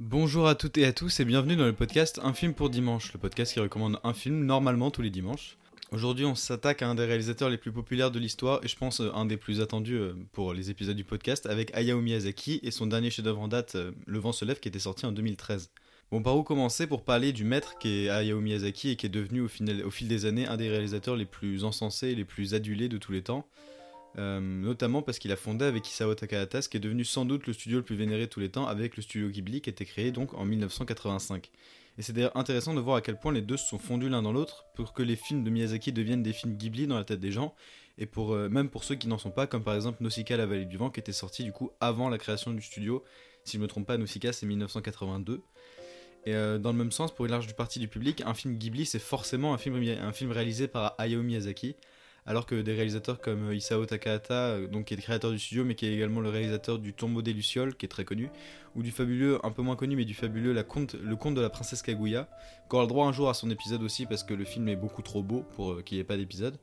Bonjour à toutes et à tous et bienvenue dans le podcast Un film pour dimanche, le podcast qui recommande un film normalement tous les dimanches. Aujourd'hui, on s'attaque à un des réalisateurs les plus populaires de l'histoire et je pense euh, un des plus attendus euh, pour les épisodes du podcast avec Hayao Miyazaki et son dernier chef-d'œuvre en date, euh, Le vent se lève, qui était sorti en 2013. Bon, par où commencer pour parler du maître qui est Hayao Miyazaki et qui est devenu au, au fil des années un des réalisateurs les plus encensés et les plus adulés de tous les temps? Euh, notamment parce qu'il a fondé avec Isao Takahata ce qui est devenu sans doute le studio le plus vénéré de tous les temps avec le studio Ghibli qui a été créé donc en 1985. Et c'est d'ailleurs intéressant de voir à quel point les deux se sont fondus l'un dans l'autre pour que les films de Miyazaki deviennent des films Ghibli dans la tête des gens et euh, même pour ceux qui n'en sont pas comme par exemple Nausicaa la vallée du vent qui était sorti du coup avant la création du studio. Si je me trompe pas Nausicaa c'est 1982. Et euh, dans le même sens, pour une large partie du public, un film Ghibli c'est forcément un film, un film réalisé par Hayao Miyazaki, alors que des réalisateurs comme euh, Isao Takahata, euh, qui est le créateur du studio, mais qui est également le réalisateur du Tombeau des Lucioles, qui est très connu, ou du fabuleux, un peu moins connu, mais du fabuleux Le Conte de la Princesse Kaguya, qui aura le droit un jour à son épisode aussi, parce que le film est beaucoup trop beau pour euh, qu'il n'y ait pas d'épisode.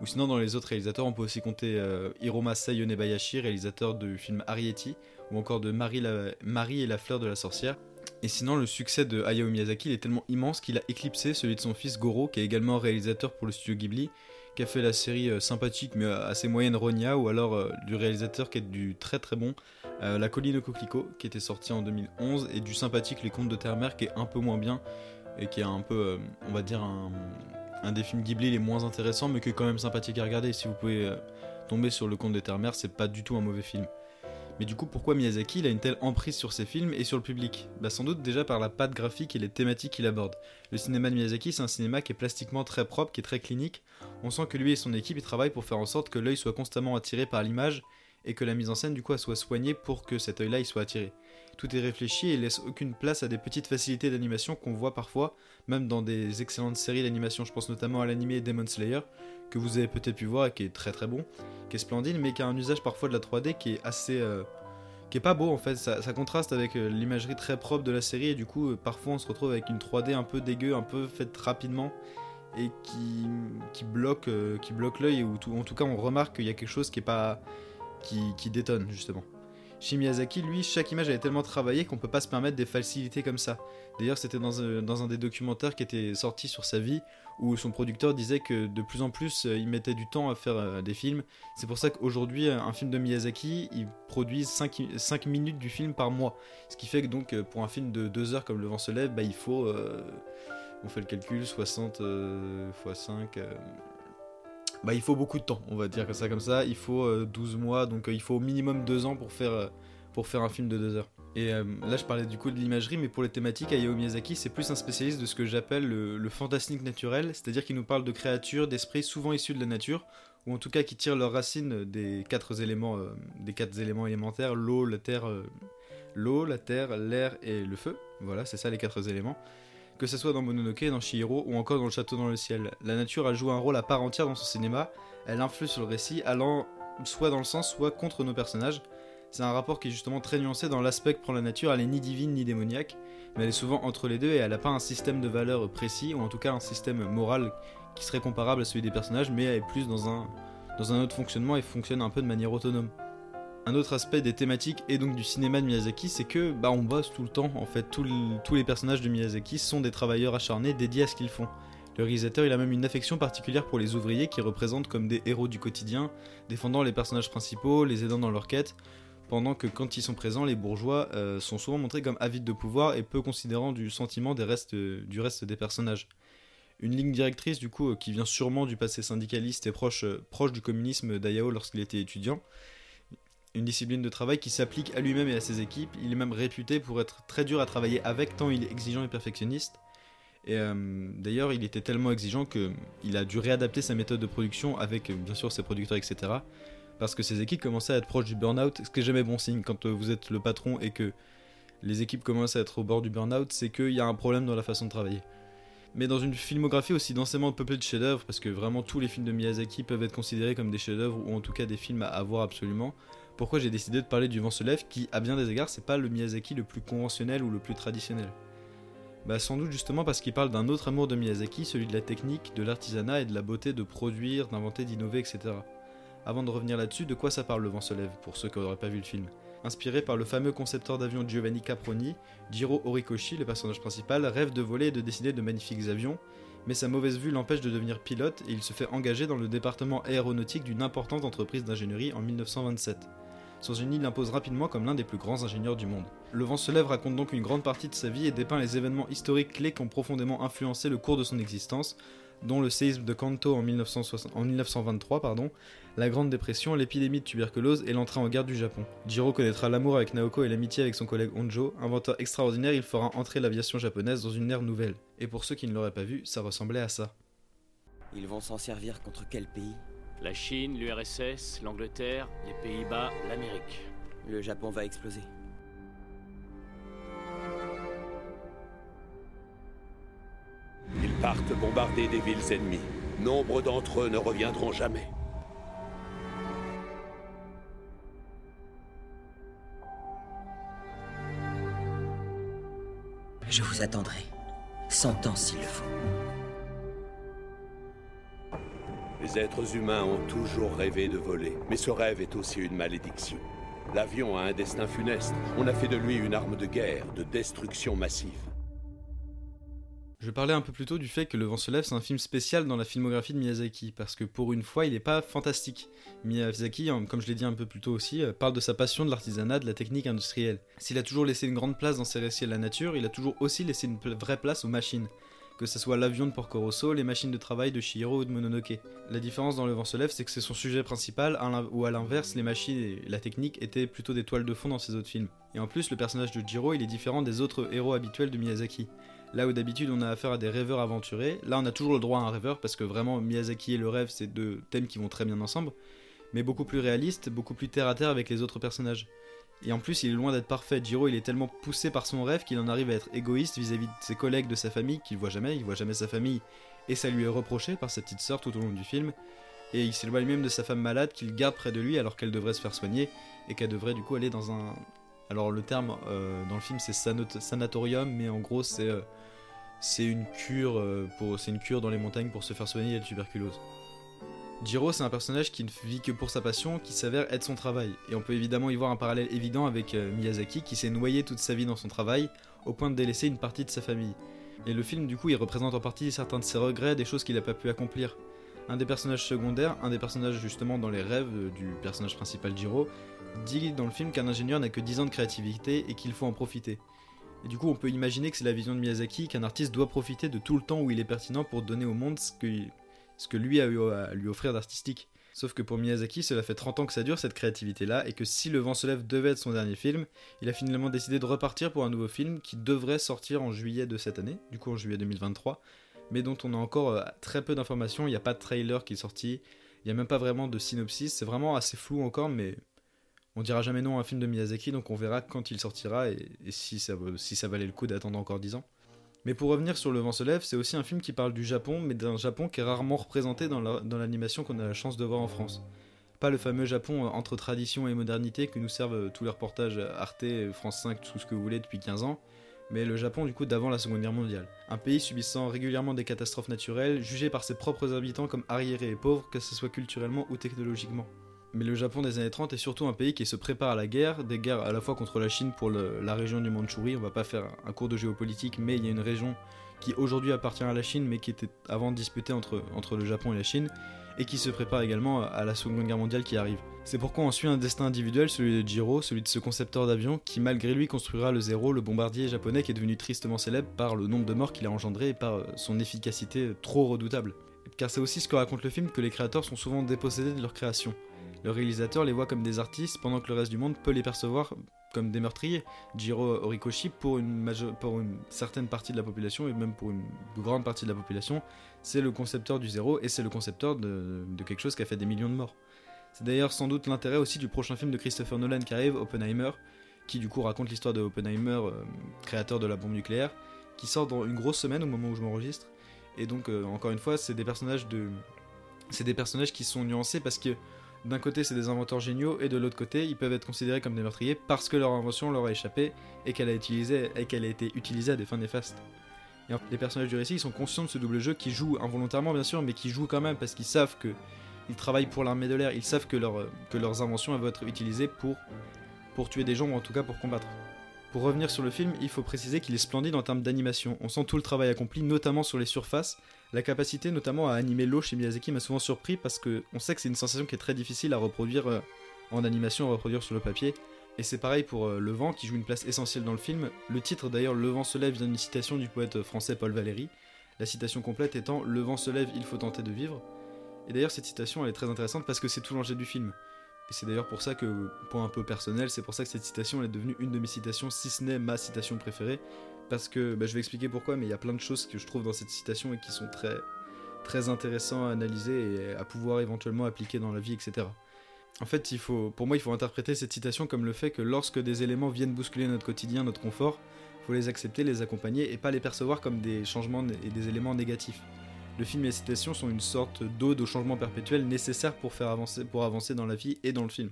Ou sinon, dans les autres réalisateurs, on peut aussi compter Hiromasa Yonebayashi, réalisateur du film Arieti, ou encore de Marie et la fleur de la sorcière. Et sinon, le succès de Hayao Miyazaki il est tellement immense qu'il a éclipsé celui de son fils Goro, qui est également réalisateur pour le studio Ghibli, qui a fait la série euh, sympathique mais euh, assez moyenne Ronia, ou alors euh, du réalisateur qui est du très très bon, La colline au coquelicot, qui était sorti en 2011, et du sympathique Les contes de Terre-Mère, qui est un peu moins bien, et qui est un peu, on va dire, un, des films Ghibli les moins intéressants, mais qui est quand même sympathique à regarder. Si vous pouvez tomber sur Le conte de Terre-Mère, c'est pas du tout un mauvais film. Mais du coup, pourquoi Miyazaki il a une telle emprise sur ses films et sur le public? Bah sans doute déjà par la patte graphique et les thématiques qu'il aborde. Le cinéma de Miyazaki, c'est un cinéma qui est plastiquement très propre, qui est très clinique. On sent que lui et son équipe travaillent pour faire en sorte que l'œil soit constamment attiré par l'image et que la mise en scène du coup soit soignée pour que cet œil-là il soit attiré. Tout est réfléchi et laisse aucune place à des petites facilités d'animation qu'on voit parfois, même dans des excellentes séries d'animation. Je pense notamment à l'animé Demon Slayer, que vous avez peut-être pu voir et qui est très très bon, qui est splendide, mais qui a un usage parfois de la 3D qui est assez. euh, qui est pas beau en fait, ça, contraste avec euh, l'imagerie très propre de la série et du coup euh, parfois on se retrouve avec une 3D un peu dégueu, un peu faite rapidement et qui, bloque, bloque l'œil ou en tout cas on remarque qu'il y a quelque chose qui est pas qui, détonne justement. Chez Miyazaki, lui, chaque image elle est tellement travaillée qu'on peut pas se permettre des facilités comme ça. D'ailleurs, c'était dans, un- dans un des documentaires qui était sorti sur sa vie où son producteur disait que de plus en plus euh, il mettait du temps à faire euh, des films. C'est pour ça qu'aujourd'hui, euh, un film de Miyazaki, il produit 5, minutes du film par mois. Ce qui fait que donc euh, pour un film de 2 heures comme Le vent se lève, bah, il faut, euh, on fait le calcul, 60 euh, x 5. Bah, il faut beaucoup de temps, on va dire ça comme ça. Il faut euh, 12 mois, donc euh, il faut au minimum 2 ans pour faire, euh, pour faire un film de 2 heures. Et euh, là, je parlais du coup de l'imagerie, mais pour les thématiques, Hayao Miyazaki, c'est plus un spécialiste de ce que j'appelle le, le fantastique naturel, c'est-à-dire qu'il nous parle de créatures, d'esprits souvent issus de la nature, ou en tout cas qui tirent leurs racines des quatre éléments, euh, des quatre éléments élémentaires l'eau, la terre, euh, l'eau, la terre, l'air et le feu. Voilà, c'est ça les quatre éléments. Que ce soit dans Mononoke, dans Chihiro ou encore dans Le Château dans le ciel, la nature a joué un rôle à part entière dans son cinéma. Elle influe sur le récit, allant soit dans le sens, soit contre nos personnages. C'est un rapport qui est justement très nuancé dans l'aspect que prend la nature, elle est ni divine ni démoniaque, mais elle est souvent entre les deux et elle n'a pas un système de valeurs précis, ou en tout cas un système moral qui serait comparable à celui des personnages, mais elle est plus dans un, dans un autre fonctionnement et fonctionne un peu de manière autonome. Un autre aspect des thématiques et donc du cinéma de Miyazaki, c'est que bah on bosse tout le temps. En fait, tous les- personnages de Miyazaki sont des travailleurs acharnés dédiés à ce qu'ils font. Le réalisateur, il a même une affection particulière pour les ouvriers qui représentent comme des héros du quotidien, défendant les personnages principaux, les aidant dans leur quête, pendant que quand ils sont présents, les bourgeois euh, sont souvent montrés comme avides de pouvoir et peu considérants du sentiment du reste des personnages. Une ligne directrice du coup euh, qui vient sûrement du passé syndicaliste et proche, euh, proche du communisme d'Ayao lorsqu'il était étudiant. Une discipline de travail qui s'applique à lui-même et à ses équipes. Il est même réputé pour être très dur à travailler avec tant il est exigeant et perfectionniste. Et euh, d'ailleurs, il était tellement exigeant qu'il a dû réadapter sa méthode de production avec euh, bien sûr ses producteurs, etc. parce que ces équipes commençaient à être proches du burn-out, ce qui est jamais bon signe quand euh, vous êtes le patron et que les équipes commencent à être au bord du burn-out, c'est qu'il y a un problème dans la façon de travailler. Mais dans une filmographie aussi densément peuplée de chefs-d'œuvre, parce que vraiment tous les films de Miyazaki peuvent être considérés comme des chefs-d'œuvre ou en tout cas des films à avoir absolument, pourquoi j'ai décidé de parler du Vent se lève, qui à bien des égards c'est pas le Miyazaki le plus conventionnel ou le plus traditionnel. Bah sans doute justement parce qu'il parle d'un autre amour de Miyazaki, celui de la technique, de l'artisanat et de la beauté de produire, d'inventer, d'innover, etc. Avant de revenir là-dessus, de quoi ça parle le Vent se lève, pour ceux qui n'auraient pas vu le film? Inspiré par le fameux concepteur d'avion Giovanni Caproni, Jiro Horikoshi, le personnage principal, rêve de voler et de dessiner de magnifiques avions, mais sa mauvaise vue l'empêche de devenir pilote et il se fait engager dans le département aéronautique d'une importante entreprise d'ingénierie en 1927. Son génie l'impose rapidement comme l'un des plus grands ingénieurs du monde. Le vent se lève raconte donc une grande partie de sa vie et dépeint les événements historiques clés qui ont profondément influencé le cours de son existence, dont le séisme de Kanto en, 1923, pardon, la Grande Dépression, l'épidémie de tuberculose et l'entrée en guerre du Japon. Jiro connaîtra l'amour avec Naoko et l'amitié avec son collègue Honjo. Inventeur extraordinaire, il fera entrer l'aviation japonaise dans une ère nouvelle. Et pour ceux qui ne l'auraient pas vu, ça ressemblait à ça. Ils vont s'en servir contre quel pays? La Chine, l'URSS, l'Angleterre, les Pays-Bas, l'Amérique. Le Japon va exploser. Ils partent bombarder des villes ennemies. Nombre d'entre eux ne reviendront jamais. Je vous attendrai. Cent ans s'il le faut. Les êtres humains ont toujours rêvé de voler, mais ce rêve est aussi une malédiction. L'avion a un destin funeste. On a fait de lui une arme de guerre, de destruction massive. Je parlais un peu plus tôt du fait que Le vent se lève, c'est un film spécial dans la filmographie de Miyazaki, parce que pour une fois, il n'est pas fantastique. Miyazaki, comme je l'ai dit un peu plus tôt aussi, euh, parle de sa passion de l'artisanat, de la technique industrielle. S'il a toujours laissé une grande place dans ses récits à la nature, il a toujours aussi laissé une vraie place aux machines. Que ce soit l'avion de Porco Rosso, les machines de travail de Shihiro ou de Mononoke. La différence dans Le vent se lève, c'est que c'est son sujet principal, ou à l'inverse, les machines et la technique étaient plutôt des toiles de fond dans ses autres films. Et en plus, le personnage de Jiro, il est différent des autres héros habituels de Miyazaki. Là où d'habitude on a affaire à des rêveurs aventurés, là on a toujours le droit à un rêveur parce que vraiment Miyazaki et le rêve c'est deux thèmes qui vont très bien ensemble, mais beaucoup plus réaliste, beaucoup plus terre à terre avec les autres personnages. Et en plus il est loin d'être parfait, Jiro il est tellement poussé par son rêve qu'il en arrive à être égoïste vis-à-vis de ses collègues, de sa famille, qu'il voit jamais, il voit jamais sa famille, et ça lui est reproché par sa petite sœur tout au long du film, et il s'éloigne même de sa femme malade qu'il garde près de lui alors qu'elle devrait se faire soigner, et qu'elle devrait du coup aller dans un... Alors le terme euh, dans le film c'est sanatorium, mais en gros c'est... Euh, une cure euh, une cure dans les montagnes pour se faire soigner la tuberculose. Jiro, c'est un personnage qui ne vit que pour sa passion, qui s'avère être son travail. Et on peut évidemment y voir un parallèle évident avec euh, Miyazaki, qui s'est noyé toute sa vie dans son travail, au point de délaisser une partie de sa famille. Et le film, du coup, il représente en partie certains de ses regrets, des choses qu'il n'a pas pu accomplir. Un des personnages secondaires, un des personnages justement dans les rêves euh, du personnage principal Jiro, dit dans le film qu'un ingénieur n'a que 10 ans de créativité et qu'il faut en profiter. Et du coup, on peut imaginer que c'est la vision de Miyazaki, qu'un artiste doit profiter de tout le temps où il est pertinent pour donner au monde ce que, ce que lui a eu à lui offrir d'artistique. Sauf que pour Miyazaki, cela fait 30 ans que ça dure cette créativité-là, et que si Le vent se lève devait être son dernier film, il a finalement décidé de repartir pour un nouveau film qui devrait sortir en juillet de cette année, du coup en juillet 2023, mais dont on a encore euh, très peu d'informations, il n'y a pas de trailer qui est sorti, il n'y a même pas vraiment de synopsis, c'est vraiment assez flou encore, mais on dira jamais non à un film de Miyazaki, donc on verra quand il sortira et, si, ça, si ça valait le coup d'attendre encore 10 ans. Mais pour revenir sur Le vent se lève, c'est aussi un film qui parle du Japon, mais d'un Japon qui est rarement représenté dans l'animation qu'on a la chance de voir en France. Pas le fameux Japon euh, entre tradition et modernité que nous servent euh, tous les reportages Arte, France 5, tout ce que vous voulez depuis 15 ans, mais le Japon du coup d'avant la Seconde Guerre mondiale. Un pays subissant régulièrement des catastrophes naturelles, jugé par ses propres habitants comme arriérés et pauvres, que ce soit culturellement ou technologiquement. Mais le Japon des années 30 est surtout un pays qui se prépare à la guerre, des guerres à la fois contre la Chine pour la région du Mandchourie, on va pas faire un cours de géopolitique, mais il y a une région qui aujourd'hui appartient à la Chine, mais qui était avant disputée entre, entre le Japon et la Chine, et qui se prépare également à la Seconde Guerre mondiale qui arrive. C'est pourquoi on suit un destin individuel, celui de Jiro, celui de ce concepteur d'avion, qui malgré lui construira le Zéro, le bombardier japonais qui est devenu tristement célèbre par le nombre de morts qu'il a engendré et par son efficacité trop redoutable. Car c'est aussi ce que raconte le film que les créateurs sont souvent dépossédés de leur création. Le réalisateur les voit comme des artistes pendant que le reste du monde peut les percevoir comme des meurtriers. Jiro Horikoshi, pour une, certaine partie de la population, et même pour une grande partie de la population, c'est le concepteur du zéro et c'est le concepteur de, quelque chose qui a fait des millions de morts. C'est d'ailleurs sans doute l'intérêt aussi du prochain film de Christopher Nolan qui arrive, Oppenheimer, qui du coup raconte l'histoire de Oppenheimer, euh, créateur de la bombe nucléaire, qui sort dans une grosse semaine au moment où je m'enregistre. Et donc, euh, encore une fois, c'est des personnages de. C'est des personnages qui sont nuancés parce que d'un côté, c'est des inventeurs géniaux et de l'autre côté, ils peuvent être considérés comme des meurtriers parce que leur invention leur a échappé et qu'elle a, été utilisée à des fins néfastes. Les personnages du récit, sont conscients de ce double jeu qui jouent involontairement, bien sûr, mais qui jouent quand même parce qu'ils savent que ils travaillent pour l'armée de l'air, ils savent que leurs inventions vont être utilisées pour, pour tuer des gens ou en tout cas pour combattre. Pour revenir sur le film, il faut préciser qu'il est splendide en termes d'animation. On sent tout le travail accompli, notamment sur les surfaces. La capacité notamment à animer l'eau chez Miyazaki m'a souvent surpris parce que on sait que c'est une sensation qui est très difficile à reproduire euh, en animation, à reproduire sur le papier. Et c'est pareil pour euh, Le Vent qui joue une place essentielle dans le film. Le titre d'ailleurs Le Vent se lève vient d'une citation du poète français Paul Valéry. La citation complète étant Le vent se lève, il faut tenter de vivre. Et d'ailleurs cette citation elle est très intéressante parce que c'est tout l'enjeu du film. Et c'est d'ailleurs pour ça que, point un peu personnel, c'est pour ça que cette citation elle est devenue une de mes citations, si ce n'est ma citation préférée. Parce que, bah, je vais expliquer pourquoi, mais il y a plein de choses que je trouve dans cette citation et qui sont très, très intéressantes à analyser et à pouvoir éventuellement appliquer dans la vie, etc. En fait, il faut, pour moi, il faut interpréter cette citation comme le fait que lorsque des éléments viennent bousculer notre quotidien, notre confort, faut les accepter, les accompagner et pas les percevoir comme des changements et des éléments négatifs. Le film et les citations sont une sorte d'ode au changement perpétuel nécessaire pour, faire avancer, pour avancer dans la vie et dans le film.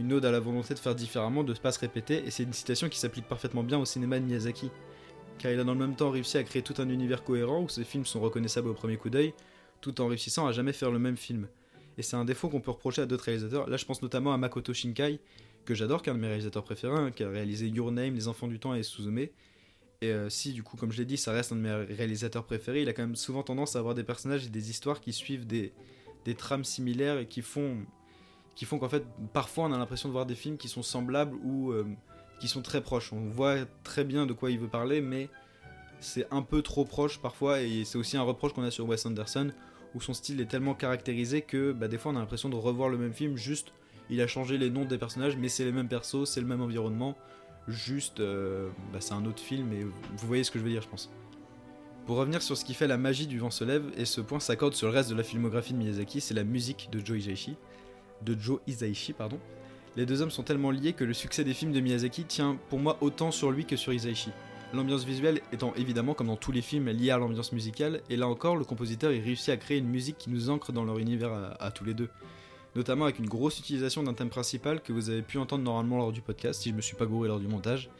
Une ode à la volonté de faire différemment, de ne pas se répéter, et c'est une citation qui s'applique parfaitement bien au cinéma de Miyazaki, car il a dans le même temps réussi à créer tout un univers cohérent où ses films sont reconnaissables au premier coup d'œil, tout en réussissant à jamais faire le même film. Et c'est un défaut qu'on peut reprocher à d'autres réalisateurs, là je pense notamment à Makoto Shinkai, que j'adore, qui est un de mes réalisateurs préférés, hein, qui a réalisé Your Name, Les Enfants du Temps et Suzume, et euh, si, du coup, comme je l'ai dit, ça reste un de mes réalisateurs préférés, il a quand même souvent tendance à avoir des personnages et des histoires qui suivent des, des trames similaires et qui font, qui font qu'en fait, parfois, on a l'impression de voir des films qui sont semblables ou euh, qui sont très proches. On voit très bien de quoi il veut parler, mais c'est un peu trop proche parfois, et c'est aussi un reproche qu'on a sur Wes Anderson, où son style est tellement caractérisé que bah, des fois, on a l'impression de revoir le même film, juste il a changé les noms des personnages, mais c'est les mêmes persos, c'est le même environnement juste, euh, bah, c'est un autre film, et vous voyez ce que je veux dire, je pense. Pour revenir sur ce qui fait la magie du vent se lève, et ce point s'accorde sur le reste de la filmographie de Miyazaki, c'est la musique de Joe Hisaishi. De Joe Hisaishi, pardon. Les deux hommes sont tellement liés que le succès des films de Miyazaki tient pour moi autant sur lui que sur Hisaishi. L'ambiance visuelle étant évidemment, comme dans tous les films, liée à l'ambiance musicale, et là encore, le compositeur y réussit à créer une musique qui nous ancre dans leur univers à tous les deux notamment avec une grosse utilisation d'un thème principal que vous avez pu entendre normalement lors du podcast, si je me suis pas gouré lors du montage,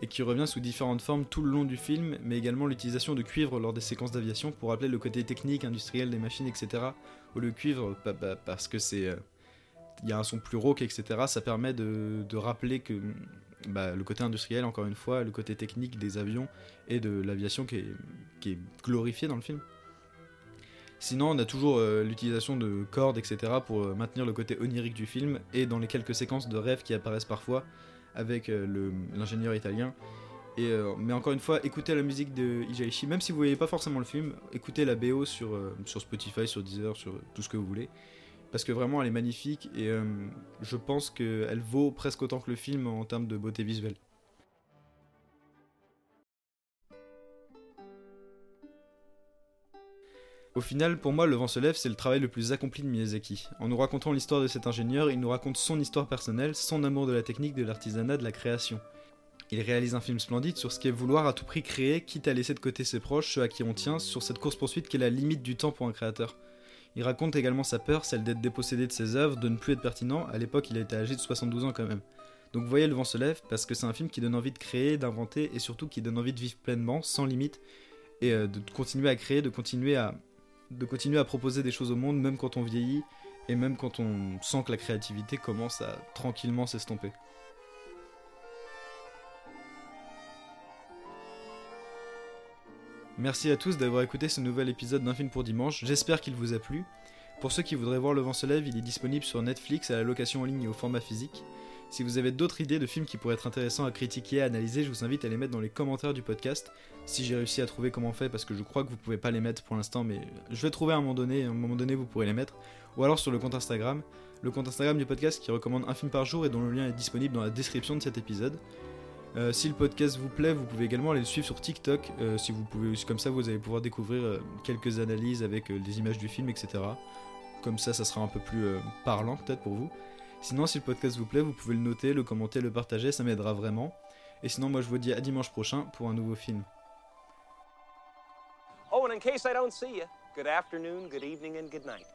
et qui revient sous différentes formes tout le long du film, mais également l'utilisation de cuivre lors des séquences d'aviation pour rappeler le côté technique, industriel des machines, etc. Ou le cuivre, parce que c'est. Euh, il y a un son plus rauque, etc. Ça permet de, rappeler que bah, le côté industriel, encore une fois, le côté technique des avions et de l'aviation qui est glorifié dans le film. Sinon, on a toujours euh, l'utilisation de cordes, etc. pour euh, maintenir le côté onirique du film, et dans les quelques séquences de rêves qui apparaissent parfois avec euh, l'ingénieur italien. Mais encore une fois, écoutez la musique de Ijaishi, même si vous voyez pas forcément le film, écoutez la BO sur Spotify, sur Deezer, sur tout ce que vous voulez. Parce que vraiment, elle est magnifique, et je pense qu'elle vaut presque autant que le film en termes de beauté visuelle. Au final, pour moi, Le vent se lève, c'est le travail le plus accompli de Miyazaki. En nous racontant l'histoire de cet ingénieur, il nous raconte son histoire personnelle, son amour de la technique, de l'artisanat, de la création. Il réalise un film splendide sur ce qu'est vouloir à tout prix créer, quitte à laisser de côté ses proches, ceux à qui on tient, sur cette course-poursuite qui est la limite du temps pour un créateur. Il raconte également sa peur, celle d'être dépossédé de ses œuvres, de ne plus être pertinent, à l'époque il a été âgé de 72 ans quand même. Donc voyez Le vent se lève, parce que c'est un film qui donne envie de créer, d'inventer, et surtout qui donne envie de vivre pleinement, sans limite, et euh, de continuer à créer, de continuer à, de continuer à proposer des choses au monde, même quand on vieillit, et même quand on sent que la créativité commence à tranquillement s'estomper. Merci à tous d'avoir écouté ce nouvel épisode d'un film pour dimanche, j'espère qu'il vous a plu. Pour ceux qui voudraient voir Le vent se lève, il est disponible sur Netflix à la location en ligne et au format physique. Si vous avez d'autres idées de films qui pourraient être intéressants à critiquer, à analyser, je vous invite à les mettre dans les commentaires du podcast. Si j'ai réussi à trouver comment fait, parce que je crois que vous pouvez pas les mettre pour l'instant, mais je vais trouver un moment donné, à un moment donné vous pourrez les mettre. Ou alors sur le compte Instagram, le compte Instagram du podcast qui recommande un film par jour et dont le lien est disponible dans la description de cet épisode. Euh, si le podcast vous plaît, vous pouvez également aller le suivre sur TikTok. Euh, si vous pouvez, comme ça, vous allez pouvoir découvrir euh, quelques analyses avec des images du film, etc. Comme ça, ça sera un peu plus parlant peut-être pour vous. Sinon, si le podcast vous plaît, vous pouvez le noter, le commenter, le partager, ça m'aidera vraiment. Et sinon, moi je vous dis à dimanche prochain pour un nouveau film. Oh, and in case I don't see you, good afternoon, good evening, and good night.